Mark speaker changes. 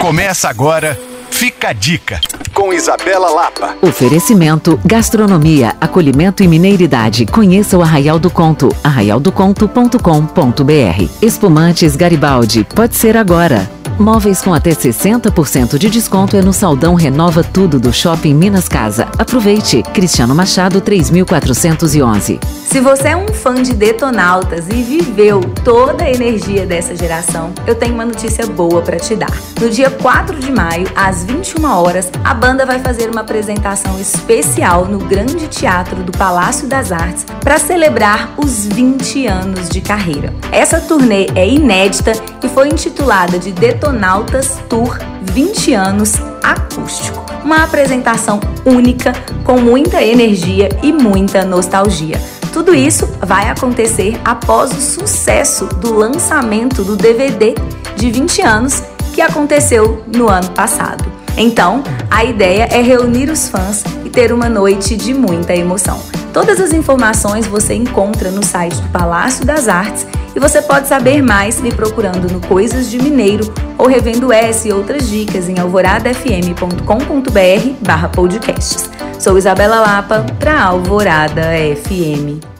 Speaker 1: Começa agora, fica a dica, com Isabela Lapa.
Speaker 2: Oferecimento, gastronomia, acolhimento e mineiridade. Conheça o Arraial do Conto, arraialdoconto.com.br. Espumantes Garibaldi, pode ser agora. Móveis com até 60% de desconto é no Saldão Renova Tudo do Shopping Minas Casa. Aproveite. Cristiano Machado 3411.
Speaker 3: Se você é um fã de Detonautas e viveu toda a energia dessa geração, eu tenho uma notícia boa para te dar. No dia 4 de maio, às 21 horas, a banda vai fazer uma apresentação especial no Grande Teatro do Palácio das Artes para celebrar os 20 anos de carreira. Essa turnê é inédita e foi intitulada de Detonautas Tour 20 anos acústico. Uma apresentação única, com muita energia e muita nostalgia. Tudo isso vai acontecer após o sucesso do lançamento do DVD de 20 anos que aconteceu no ano passado. Então, a ideia é reunir os fãs e ter uma noite de muita emoção. Todas as informações você encontra no site do Palácio das Artes e você pode saber mais me procurando no Coisas de Mineiro ou revendo essa e outras dicas em alvoradafm.com.br barra podcasts. Sou Isabela Lapa para Alvorada FM.